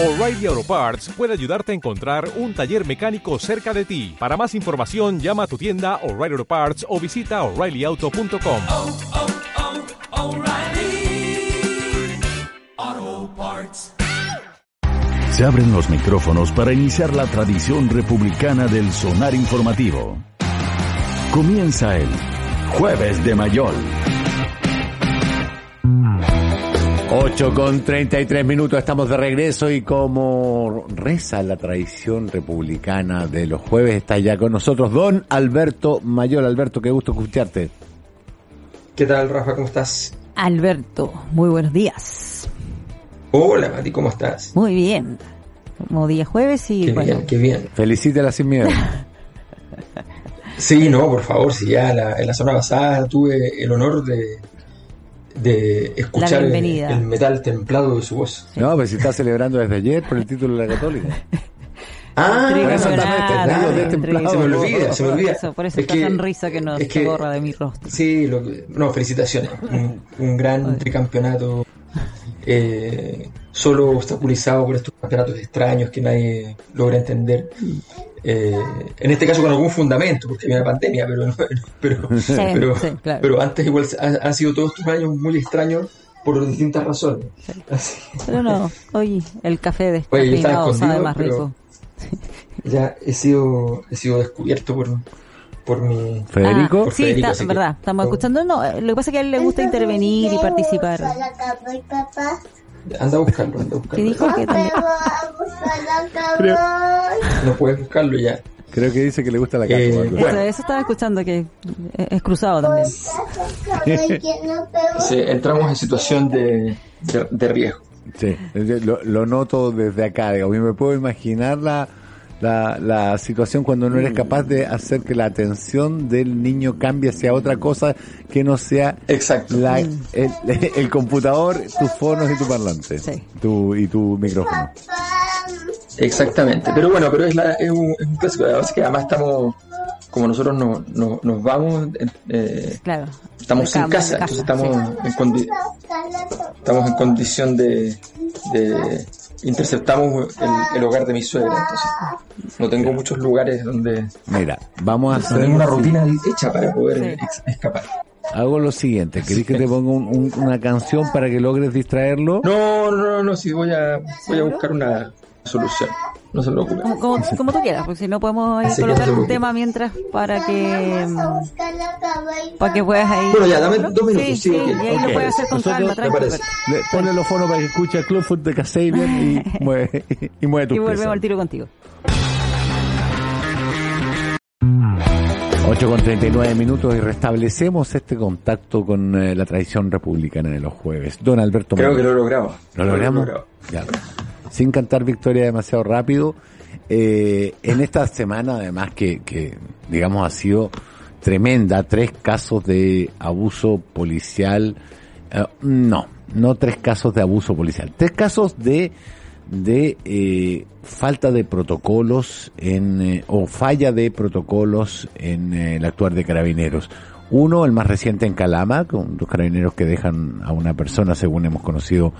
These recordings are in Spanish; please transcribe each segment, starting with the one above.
O'Reilly Auto Parts puede ayudarte a encontrar un taller mecánico cerca de ti. Para más información, llama a tu tienda O'Reilly Auto Parts o visita oreillyauto.com. oh, oh, Parts. Se abren los micrófonos para iniciar la tradición republicana del sonar informativo. Comienza el Jueves de Mayol. 8 con 33 minutos, estamos de regreso y como reza la tradición republicana de los jueves, está ya con nosotros don Alberto Mayor. Alberto, qué gusto escucharte. ¿Qué tal, Rafa? ¿Cómo estás? Alberto, muy buenos días. Hola, Mati, ¿cómo estás? Muy bien. Como día jueves y Qué bueno, bien, qué bien. Felicítela sin miedo. Sí, no, por favor, si ya la, en la semana pasada tuve el honor de, de escuchar el, metal templado de su voz. No, pues si está celebrando desde ayer por el título de la Católica. Ah, Tricampeonato, exactamente, Se de templado. me olvida, se me olvida. Por eso, por eso Es esta que- sonrisa que no es se que- borra de mi rostro. Sí, lo no, felicitaciones. Un, un gran tricampeonato eh, solo obstaculizado por estos campeonatos extraños que nadie logra entender. Eh, en este caso con algún fundamento, porque había una pandemia, pero, pero, Sí, pero, sí, claro. pero antes igual han, han sido todos estos años muy extraños por distintas razones. Así- Pero no, hoy el café descafeinado sabe más rico. ya he sido, he sido descubierto por, por mi... Federico, Ah, sí, Federico, está, así que- verdad, estamos escuchando. No, eh, lo que pasa es que a él le gusta intervenir y participar. Anda a buscarlo, anda a ¿Qué buscarlo. dijo? Que también... No puedes buscarlo ya. creo que dice que le gusta la Eh, carne. Alberto. Eso, Bueno. eso estaba escuchando que eh, es cruzado también. Sí, entramos en situación de, de, de riesgo. Sí, lo, lo noto desde acá. Digo, y me puedo imaginar la, la, la situación cuando no eres capaz de hacer que la atención del niño cambie hacia otra cosa que no sea Exacto. la- el, el computador, tus fonos y tu parlante. Sí. Tu, y tu micrófono. Exactamente. Pero bueno, pero es, la, es, un, es un clásico. Además que además estamos, como nosotros no, no- nos vamos, eh, Claro. estamos sin casa, entonces estamos, en condi- estamos en condición de, de interceptamos el, el hogar de mi suegra. Entonces no tengo muchos lugares donde Mira, vamos a hacer una rutina hecha para poder Sí. escapar. Hago lo siguiente, ¿querés que te ponga un- un- una canción para que logres distraerlo? No, no, no, no, sí, voy a, voy a buscar una solución. No se preocupe. Como, como, como tú quieras, porque si no podemos ahí colocar no un tema mientras para que mm, para que puedas ahí. Bueno, ya, dame dos minutos, Sí, sí, y ahí ok. lo puedes hacer con Nosotros- calma. Le- Ponle los fonos para que escuche Clubfoot de Kasabian y mueve, y mueve tus Y volvemos piezas. al tiro contigo. 8 con 39 minutos y restablecemos este contacto con eh, la tradición republicana de los jueves. Don Alberto Creo Mayor. que lo he logrado. ¿Lo logramos? logrado. Ya. Sin cantar victoria demasiado rápido. Eh, en esta semana, además, que, que, digamos ha sido tremenda, tres casos de abuso policial. eh, no, no tres casos de abuso policial. Tres casos de, de eh, falta de protocolos en, eh, o falla de protocolos en eh, el actuar de carabineros. Uno, el más reciente en Calama, con dos carabineros que dejan a una persona, según hemos conocido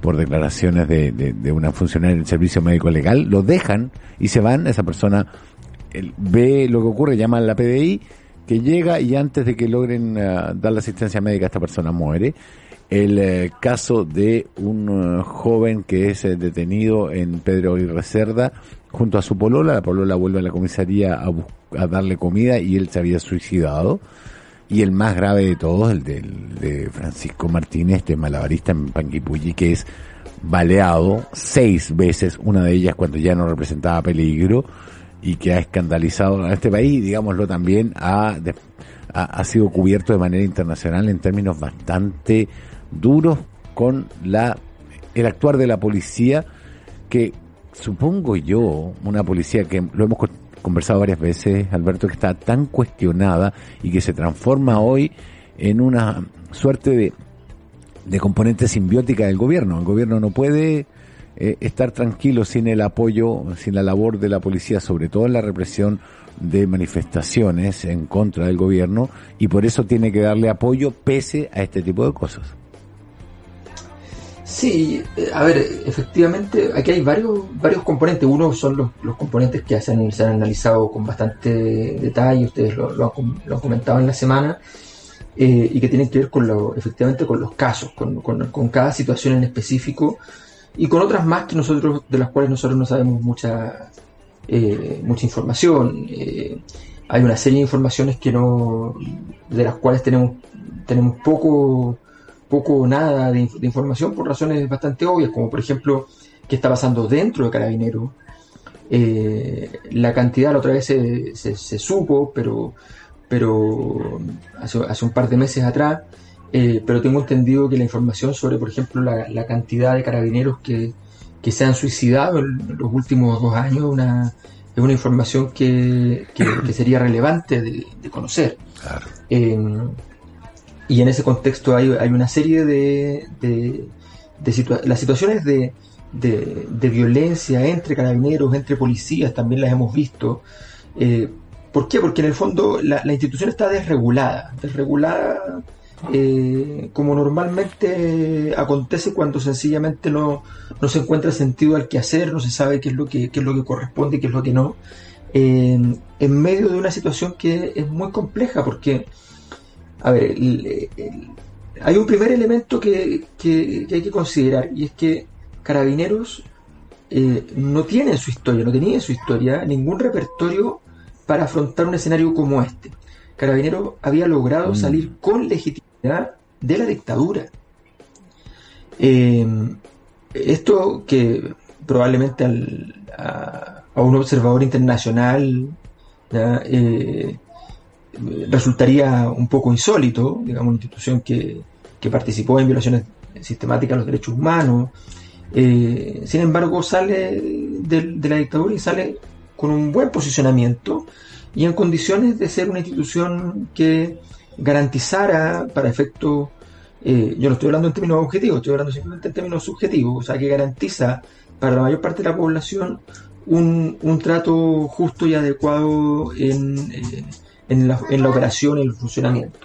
por declaraciones de, de, una funcionaria del servicio médico legal, lo dejan y se van, esa persona ve lo que ocurre, llama a la PDI, que llega y antes de que logren ah, dar la asistencia médica esta persona muere. El eh, caso de un eh, joven que es eh, detenido en Pedro y Cerda junto a su polola, la polola vuelve a la comisaría a, a darle comida y él se había suicidado. Y el más grave de todos, el de Francisco Martínez, este malabarista en Panguipulli, que es baleado seis veces, una de ellas cuando ya no representaba peligro, y que ha escandalizado a este país, digámoslo también, ha, ha, ha sido cubierto de manera internacional en términos bastante duros con la el actuar de la policía, que supongo yo, una policía que lo hemos co- conversado varias veces, Alberto, que está tan cuestionada y que se transforma hoy en una suerte de, de componente simbiótica del gobierno. El gobierno no puede eh, estar tranquilo sin el apoyo, sin la labor de la policía, sobre todo en la represión de manifestaciones en contra del gobierno, y por eso tiene que darle apoyo pese a este tipo de cosas. Sí, eh, a ver, efectivamente, aquí hay varios, varios componentes. Uno son los, los componentes que se han, analizado con bastante detalle, ustedes lo, lo han, lo han comentado en la semana, eh, y que tienen que ver con lo, efectivamente con los casos, con, con- con cada situación en específico, y con otras más que nosotros, de las cuales nosotros no sabemos mucha, eh, mucha información. Eh, hay una serie de informaciones que no, de las cuales tenemos, tenemos poco, poco o nada de, de información por razones bastante obvias, como por ejemplo qué está pasando dentro de Carabineros. Eh, la cantidad la otra vez se, se- se supo, pero, pero hace, hace un par de meses atrás, eh, pero tengo entendido que la información sobre, por ejemplo, la, la cantidad de carabineros que, que se han suicidado en los últimos dos años una, es una información que, que- que sería relevante de, de conocer. Claro. Eh, y en ese contexto hay, hay una serie de, de, de situa- las situaciones de, de, de violencia entre carabineros, entre policías, también las hemos visto. Eh, ¿Por qué? Porque en el fondo la, la institución está desregulada, desregulada eh, como normalmente acontece cuando sencillamente no, no se encuentra sentido al quehacer, no se sabe qué es lo que, qué es lo que corresponde y qué es lo que no, eh, en medio de una situación que es muy compleja porque a ver, el- el- hay un primer elemento que, que- que hay que considerar y es que Carabineros eh, no tiene en su historia, no tenía en su historia ningún repertorio para afrontar un escenario como este. Carabineros había logrado Mm. salir con legitimidad de la dictadura. Eh, esto que probablemente al- a, a un observador internacional ¿ya? Eh, resultaría un poco insólito, digamos, una institución que, que participó en violaciones sistemáticas de los derechos humanos. Eh, sin embargo, sale de, de la dictadura y sale con un buen posicionamiento y en condiciones de ser una institución que garantizara para efectos, eh, yo no estoy hablando en términos objetivos, estoy hablando simplemente en términos subjetivos, o sea, que garantiza para la mayor parte de la población un, un trato justo y adecuado en, eh, en, la, operación y el funcionamiento.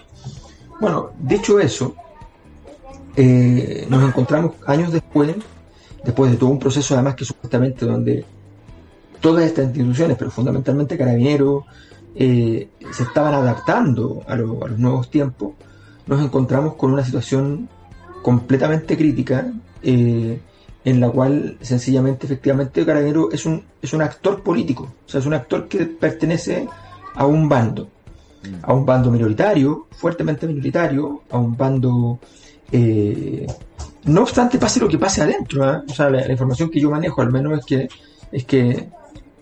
Bueno, dicho eso, eh, nos encontramos años después, después de todo un proceso además que supuestamente donde todas estas instituciones, pero fundamentalmente Carabineros, eh, se estaban adaptando a los nuevos tiempos, nos encontramos con una situación completamente crítica, eh, en la cual sencillamente, efectivamente, Carabinero es un, es un actor político, o sea, es un actor que pertenece a un bando, a un bando minoritario, fuertemente minoritario, a un bando... eh, no obstante, pase lo que pase adentro, ¿ah? o sea, la, la información que yo manejo al menos es que, es que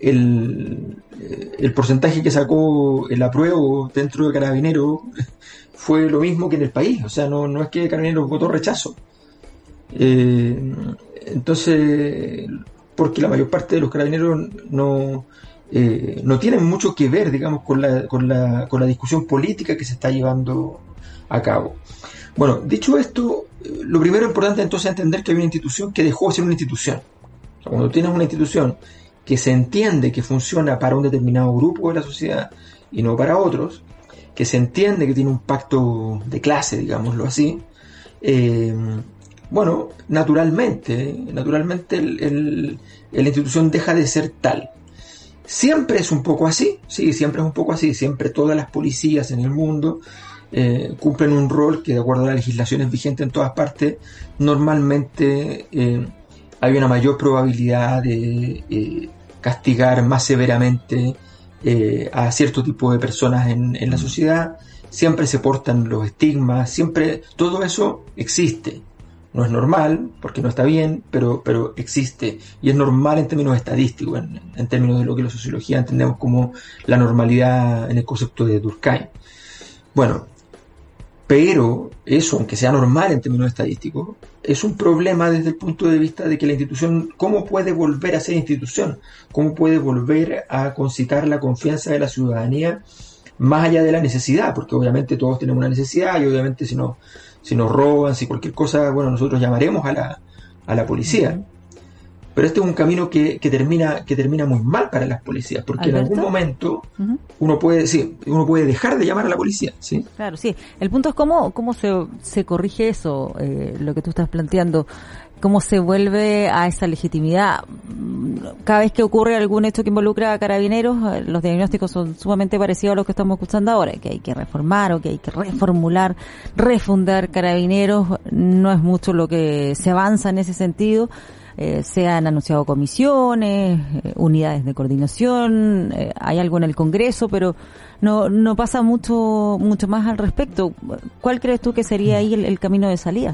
el, eh, el porcentaje que sacó el apruebo dentro de Carabinero fue lo mismo que en el país, o sea, no, no es que Carabinero votó rechazo. Eh, entonces, porque la mayor parte de los carabineros no, eh, no tienen mucho que ver, digamos, con la, con, la, con la discusión política que se está llevando a cabo. Bueno, dicho esto, eh, lo primero importante entonces es entender que hay una institución que dejó de ser una institución. O sea, cuando tienes una institución que se entiende que funciona para un determinado grupo de la sociedad y no para otros, que se entiende que tiene un pacto de clase, digámoslo así, eh, bueno, naturalmente, naturalmente el- la institución deja de ser tal. Siempre es un poco así, sí, siempre es un poco así, siempre todas las policías en el mundo eh, cumplen un rol que de acuerdo a las legislaciones vigentes en todas partes, normalmente eh, hay una mayor probabilidad de eh, castigar más severamente eh, a cierto tipo de personas en, en la sociedad, siempre se portan los estigmas, siempre todo eso existe. No es normal, porque no está bien, pero, pero existe. Y es normal en términos estadísticos, en, en términos de lo que la sociología entendemos como la normalidad en el concepto de Durkheim. Bueno, pero eso, aunque sea normal en términos estadísticos, es un problema desde el punto de vista de que la institución, ¿cómo puede volver a ser institución? ¿Cómo puede volver a concitar la confianza de la ciudadanía más allá de la necesidad? Porque obviamente todos tenemos una necesidad y obviamente si, no, si nos roban, si cualquier cosa, bueno, nosotros llamaremos a la, a la policía. Pero este es un camino que, que termina, que termina muy mal para las policías, porque en algún momento uno puede, sí, uno puede dejar de llamar a la policía, ¿sí? Claro, sí. El punto es cómo, cómo se, se corrige eso, eh, lo que tú estás planteando. Cómo se vuelve a esa legitimidad. Cada vez que ocurre algún hecho que involucra a carabineros, eh, los diagnósticos son sumamente parecidos a los que estamos escuchando ahora, que hay que reformar o que hay que reformular, refundar carabineros. No es mucho lo que se avanza en ese sentido. Eh, se han anunciado comisiones, eh, unidades de coordinación, hay algo en el Congreso, pero no, no pasa mucho, mucho más al respecto. ¿Cuál crees tú que sería ahí el camino de salida?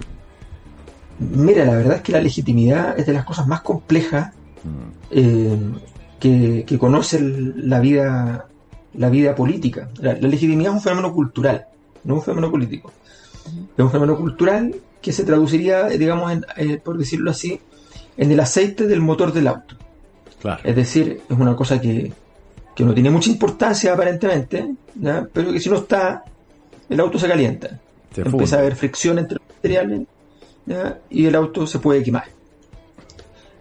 Mira, la verdad es que la legitimidad es de las cosas más complejas eh, que, que conoce la vida, la vida política. La, la legitimidad es un fenómeno cultural, no un fenómeno político. Es un fenómeno cultural que se traduciría, digamos, en, eh, por decirlo así, en el aceite del motor del auto. Claro. Es decir, es una cosa que, que no tiene mucha importancia aparentemente, ¿ya? pero que si no está, el auto se calienta. Se Empieza a haber fricción entre los materiales ¿ya? y el auto se puede quemar.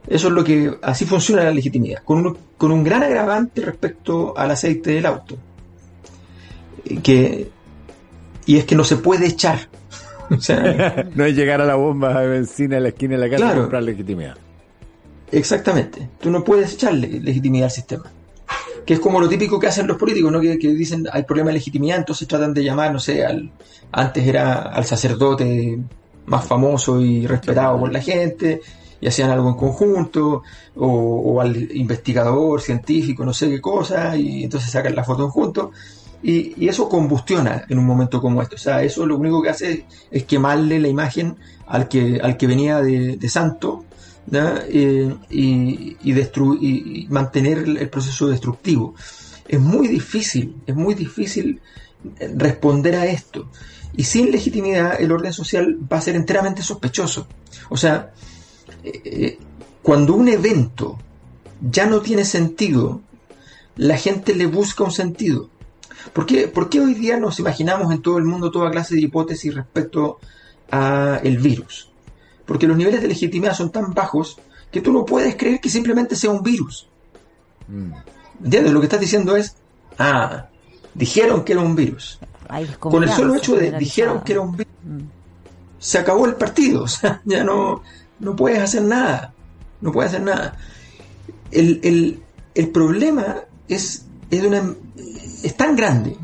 Eso es lo que así funciona la legitimidad, con un, con un gran agravante respecto al aceite del auto. Eh, Que, y es que no se puede echar. O sea, no es llegar a la bomba de benzina en la esquina de la casa y Claro. comprar legitimidad. Exactamente. Tú no puedes echarle legitimidad al sistema. Que es como lo típico que hacen los políticos, ¿no? Que, que dicen hay problema de legitimidad, entonces tratan de llamar, no sé, al, antes era al sacerdote más famoso y respetado por la gente, y hacían algo en conjunto, o, o al investigador científico, no sé qué cosa, y entonces sacan la foto en junto. Y, eso combustiona en un momento como este. O sea, eso lo único que hace es, quemarle la imagen al que, al que venía de, de santo. Eh, y, y, y- mantener el, el proceso destructivo. Es muy difícil, es muy difícil eh, responder a esto. Y sin legitimidad el orden social va a ser enteramente sospechoso. O sea, eh, cuando un evento ya no tiene sentido, la gente le busca un sentido. ¿Por qué, por qué hoy día nos imaginamos en todo el mundo toda clase de hipótesis respecto a el virus? Porque los niveles de legitimidad son tan bajos que tú no puedes creer que simplemente sea un virus. ¿Entiendes? Lo que estás diciendo es, ah, dijeron que era un virus. Con el solo hecho de dijeron que era un virus, Mm. se acabó el partido. O sea, ya no, no puedes hacer nada. No puedes hacer nada. El, el- el problema es, es, de una, es tan grande,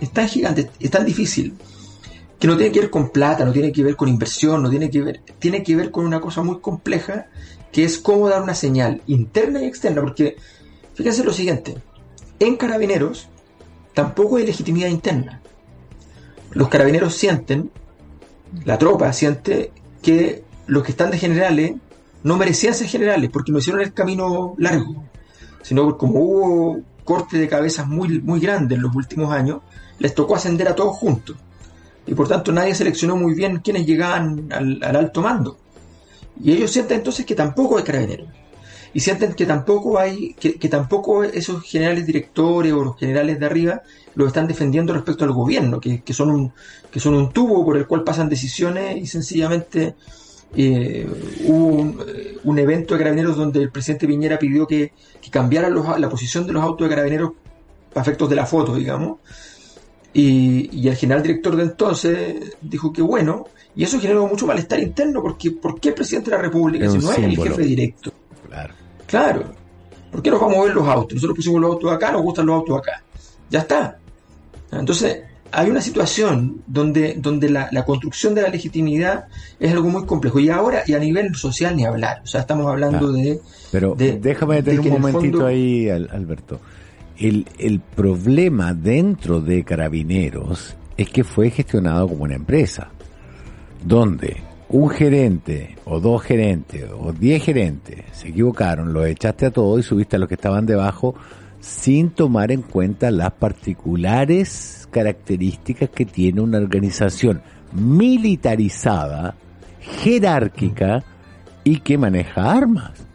es tan gigante, es tan difícil, que no tiene que ver con plata, no tiene que ver con inversión, no tiene que ver, tiene que ver con una cosa muy compleja, que es cómo dar una señal interna y externa, porque fíjense lo siguiente, en carabineros tampoco hay legitimidad interna. Los carabineros sienten, la tropa siente que los que están de generales no merecían ser generales porque no hicieron el camino largo, sino como hubo corte de cabezas muy, muy grande en los últimos años, les tocó ascender a todos juntos. Y por tanto nadie seleccionó muy bien quienes llegaban al, al alto mando. Y ellos sienten entonces que tampoco hay carabineros. Y sienten que tampoco hay, que, que tampoco esos generales directores o los generales de arriba los están defendiendo respecto al gobierno, que, que son un, que son un tubo por el cual pasan decisiones y sencillamente eh, hubo un, eh, un evento de carabineros donde el presidente Piñera pidió que, que cambiaran los- la posición de los autos de carabineros para efectos de la foto, digamos. Y, y el general director de entonces dijo que bueno, y eso generó mucho malestar interno, porque ¿por qué el presidente de la República, si no es el jefe directo? Claro. Claro. ¿Por qué nos vamos a ver los autos? Nosotros pusimos los autos acá, nos gustan los autos acá. Ya está. Entonces, hay una situación donde, donde la, la construcción de la legitimidad es algo muy complejo. Y ahora, y a nivel social, ni hablar. O sea, estamos hablando de. Pero de- déjame de detener un momentito fondo- ahí, Al- Alberto. El, el problema dentro de Carabineros es que fue gestionado como una empresa, donde un gerente o dos gerentes o diez gerentes se equivocaron, lo echaste a todos y subiste a los que estaban debajo sin tomar en cuenta las particulares características que tiene una organización militarizada, jerárquica y que maneja armas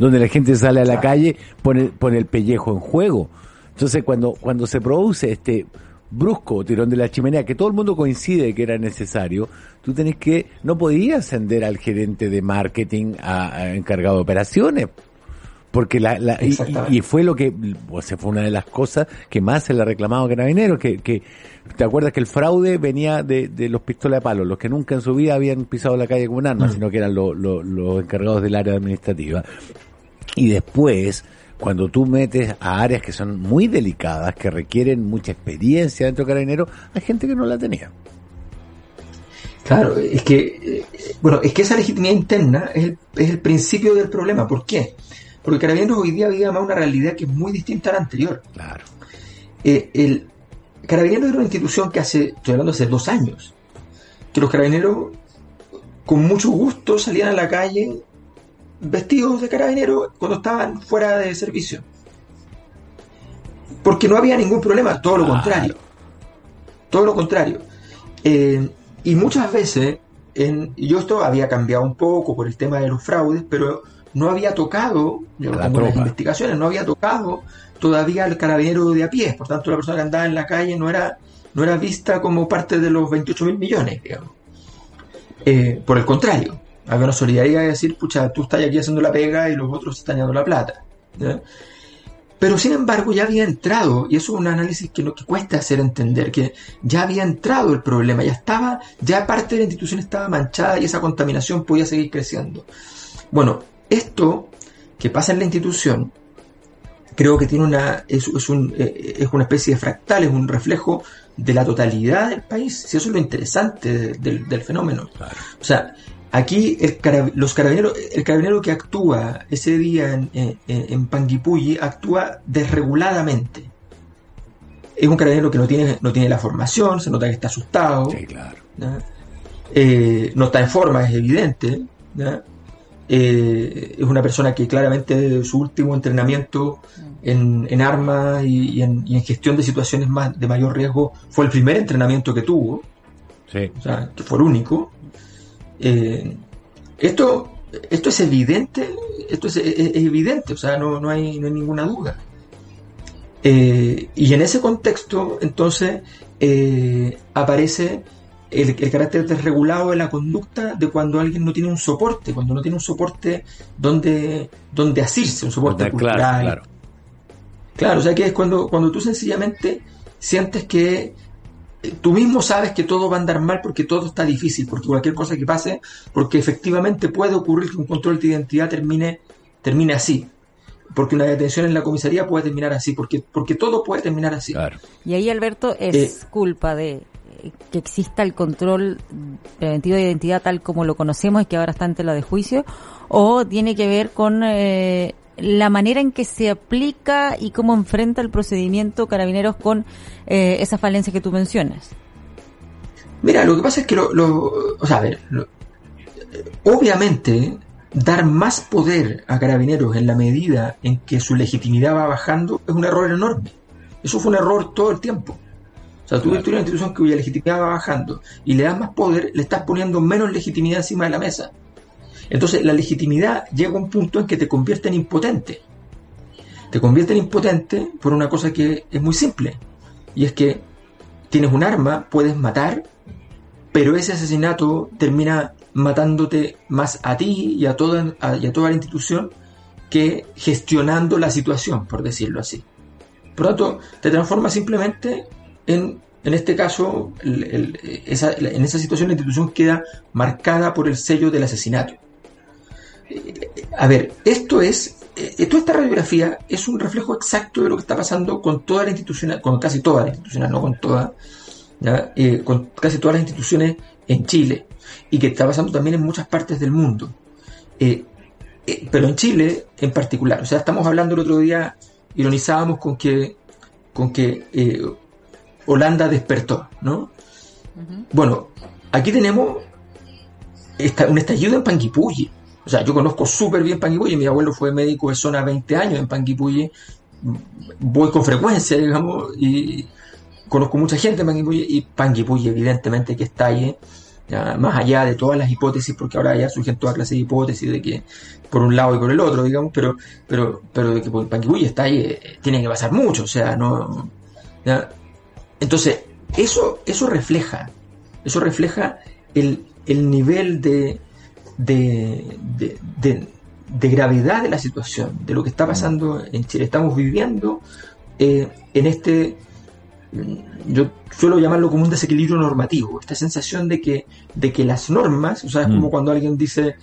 donde la gente sale a la calle, pone, pone el pellejo en juego. Entonces, cuando, cuando se produce este brusco tirón de la chimenea, que todo el mundo coincide que era necesario, tú tenés que, no podías ascender al gerente de marketing a, a encargado de operaciones, Porque la, la y- y, y fue lo que, o sea, fue una de las cosas que más se le ha reclamado a Carabineros, que, que, ¿te acuerdas que el fraude venía de, de los pistolas de palo, los que nunca en su vida habían pisado la calle con un arma, Mm. sino que eran lo- lo- los encargados del área administrativa? Y después, cuando tú metes a áreas que son muy delicadas, que requieren mucha experiencia dentro de Carabineros, hay gente que no la tenía. Claro, es que, eh, bueno, es que esa legitimidad interna es el, es el principio del problema. ¿Por qué? Porque Carabineros hoy día vive además una realidad que es muy distinta a la anterior. Claro. Eh, el Carabineros era una institución que hace, estoy hablando hace dos años, que los carabineros con mucho gusto salían a la calle vestidos de carabineros cuando estaban fuera de servicio. Porque no había ningún problema, todo lo Claro. contrario. Todo lo contrario. Eh, y muchas veces, en, yo esto había cambiado un poco por el tema de los fraudes, pero no había tocado, yo A la tengo unas tropa. investigaciones, no había tocado todavía al carabinero de a pie. Por tanto, la persona que andaba en la calle no era, no era vista como parte de los 28 mil millones, digamos. Eh, por el contrario, había una solidaridad de decir, pucha, tú estás aquí haciendo la pega y los otros están dando la plata. ¿ya? Pero sin embargo ya había entrado, y eso es un análisis que, no, que cuesta hacer entender, que ya había entrado el problema, ya estaba, ya parte de la institución estaba manchada y esa contaminación podía seguir creciendo. Bueno, esto que pasa en la institución, creo que tiene una, es, es un, eh, es una especie de fractal, es un reflejo de la totalidad del país. Si eso es lo interesante de- del, del fenómeno. O sea, aquí el los carabineros, el carabinero que actúa ese día en, en, en Panguipulli actúa desreguladamente. Es un carabinero que no tiene, no tiene la formación, se nota que está asustado. Sí, claro. Eh, no está en forma, es evidente. Eh, es una persona que claramente su último entrenamiento en, en armas y, y en, y en gestión de situaciones más de mayor riesgo fue el primer entrenamiento que tuvo, Sí. o sea, que fue el único. Eh, esto, esto es evidente, esto es, es- es evidente, o sea, no, no, hay, no hay ninguna duda. Eh, y en ese contexto, entonces, eh, aparece el, el carácter desregulado de la conducta de cuando alguien no tiene un soporte, cuando no tiene un soporte donde, donde asirse, un soporte Claro, cultural. claro. Claro, o sea que es cuando, cuando tú sencillamente sientes que tú mismo sabes que todo va a andar mal porque todo está difícil, porque cualquier cosa que pase, porque efectivamente puede ocurrir que un control de identidad termine, termine así. Porque una detención en la comisaría puede terminar así, porque, porque todo puede terminar así. Claro. Y ahí, Alberto, es Eh, culpa de que exista el control preventivo de identidad tal como lo conocemos y que ahora está ante la de juicio, o tiene que ver con eh, la manera en que se aplica y cómo enfrenta el procedimiento carabineros con eh, esa falencia que tú mencionas. Mira, lo que pasa es que lo, lo- o sea, a ver, lo- obviamente dar más poder a carabineros en la medida en que su legitimidad va bajando es un error enorme. Eso fue un error todo el tiempo. O sea, tú Claro. tú una institución cuya legitimidad va bajando y le das más poder, le estás poniendo menos legitimidad encima de la mesa. Entonces, la legitimidad llega a un punto en que te convierte en impotente. Te convierte en impotente por una cosa que es muy simple. Y es que tienes un arma, puedes matar, pero ese asesinato termina matándote más a ti y a toda, y a toda la institución que gestionando la situación, por decirlo así. Por lo tanto, te transforma simplemente en, en este caso, en esa situación la institución queda marcada por el sello del asesinato. A ver, esto es, eh, toda esta radiografía es un reflejo exacto de lo que está pasando con toda la institución, con casi toda la institución, no con toda, ¿ya? Eh, con casi todas las instituciones en Chile y que está pasando también en muchas partes del mundo. Eh, eh, pero en Chile en particular, o sea, estamos hablando el otro día, ironizábamos con que, con que Holanda despertó, ¿no? Bueno, aquí tenemos esta- un estallido en Panguipulli. O sea, yo conozco súper bien Panguipulli, mi abuelo fue médico de zona 20 años en Panguipulli, voy con frecuencia, digamos, y conozco mucha gente en Panguipulli, y Panguipulli evidentemente que estalle, ya, más allá de todas las hipótesis, porque ahora ya surgen toda clase de hipótesis de que por un lado y por el otro, digamos, pero, pero, pero de que por Panguipulli estalle, eh, tiene que pasar mucho, o sea, no... Entonces, eso, eso refleja, eso refleja el, el nivel de, de, de, de- de gravedad de la situación, de lo que está pasando en Chile. Estamos viviendo eh, en este, mm, yo suelo llamarlo como un desequilibrio normativo, esta sensación de que, de que las normas, o sea, es Mm. como cuando alguien dice,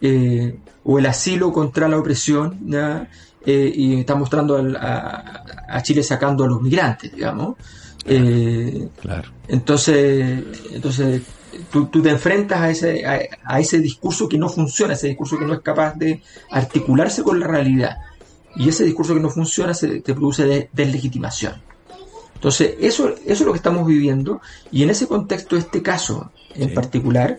eh, o el asilo contra la opresión, ¿ya? Eh, y está mostrando al- a, a Chile sacando a los migrantes, digamos. Eh, Claro. entonces, entonces tú, tú te enfrentas a ese, a, a ese discurso que no funciona, ese discurso que no es capaz de articularse con la realidad. Y ese discurso que no funciona se, te produce de- deslegitimación. Entonces, eso, eso es lo que estamos viviendo. Y en ese contexto, este caso en Sí. particular,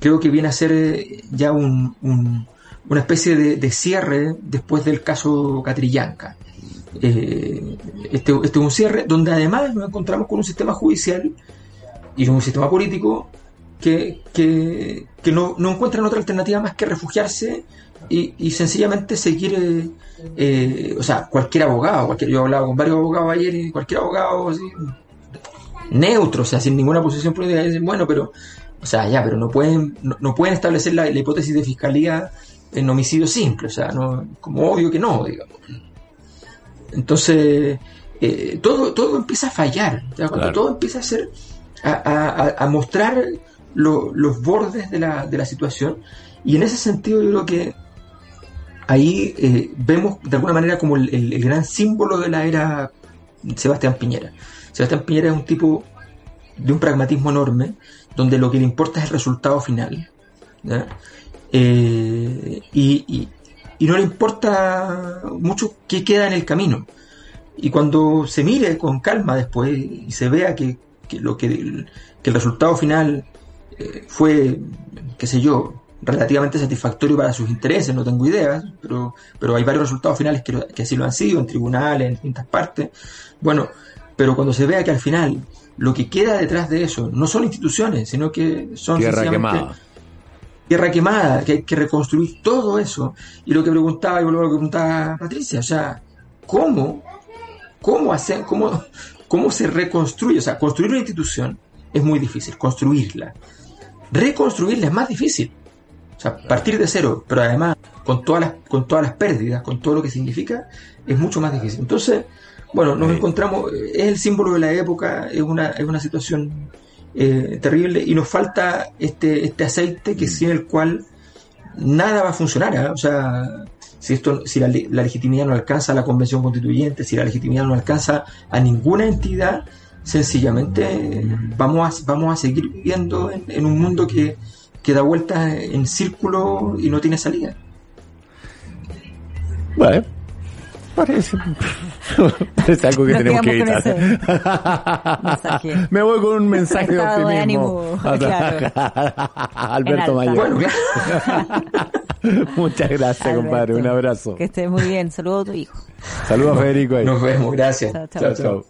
creo que viene a ser eh, ya un, un- una especie de, de cierre después del caso Catrillanca. Eh, este, este es un cierre donde además nos encontramos con un sistema judicial y con un sistema político que, que, que no, no encuentran otra alternativa más que refugiarse y, y sencillamente seguir, eh, eh, o sea, cualquier abogado, cualquier, yo he hablado con varios abogados ayer y cualquier abogado así, neutro, o sea, sin ninguna posición política, dicen, bueno, pero, o sea, ya, pero no pueden, no, no pueden establecer la, la hipótesis de fiscalía en homicidio simple, o sea, no, como obvio que no, digamos. Entonces, eh, todo, todo empieza a fallar, ¿ya? cuando Claro. todo empieza a ser, a- a mostrar lo- los bordes de la, de la situación, y en ese sentido yo creo que ahí eh, vemos de alguna manera como el, el- gran símbolo de la era Sebastián Piñera. Sebastián Piñera es un tipo de un pragmatismo enorme, donde lo que le importa es el resultado final. Eh, y, y- y no le importa mucho qué queda en el camino. Y cuando se mire con calma después y se vea que, que lo que, que el resultado final eh, fue, qué sé yo, relativamente satisfactorio para sus intereses, no tengo ideas, pero, pero hay varios resultados finales que, así lo han sido, en tribunales, en distintas partes. Bueno, pero cuando se vea que al final lo que queda detrás de eso no son instituciones, sino que son Tierra quemada. tierra quemada, que hay que reconstruir todo eso. Y lo que preguntaba, y vuelvo a lo que preguntaba Patricia, o sea, ¿cómo, cómo hacer, cómo, cómo se reconstruye? O sea, construir una institución es muy difícil, construirla. Reconstruirla es más difícil. O sea, partir de cero, pero además con todas las, con todas las pérdidas, con todo lo que significa, es mucho más difícil. Entonces, bueno, nos encontramos, eh, es el símbolo de la época, es una, es una situación eh, terrible y nos falta este, este aceite que sin el cual nada va a funcionar. ¿ah? O sea, si esto, si la, la legitimidad no alcanza a la convención constituyente, si la legitimidad no alcanza a ninguna entidad, sencillamente vamos a, vamos a seguir viviendo en, en un mundo que, que da vueltas en círculo y no tiene salida. Bueno, parece, parece algo que Nos tenemos que evitar. Me voy con un mensaje de Estado de optimismo. ánimo, claro. Alberto. Mayor. Bueno, Muchas gracias, Alberto, compadre. Un abrazo. Que estés muy bien. Saludos a tu hijo. Saludos a Federico. ahí. nos vemos, gracias. Chao, chao. Chao, chao. Chao.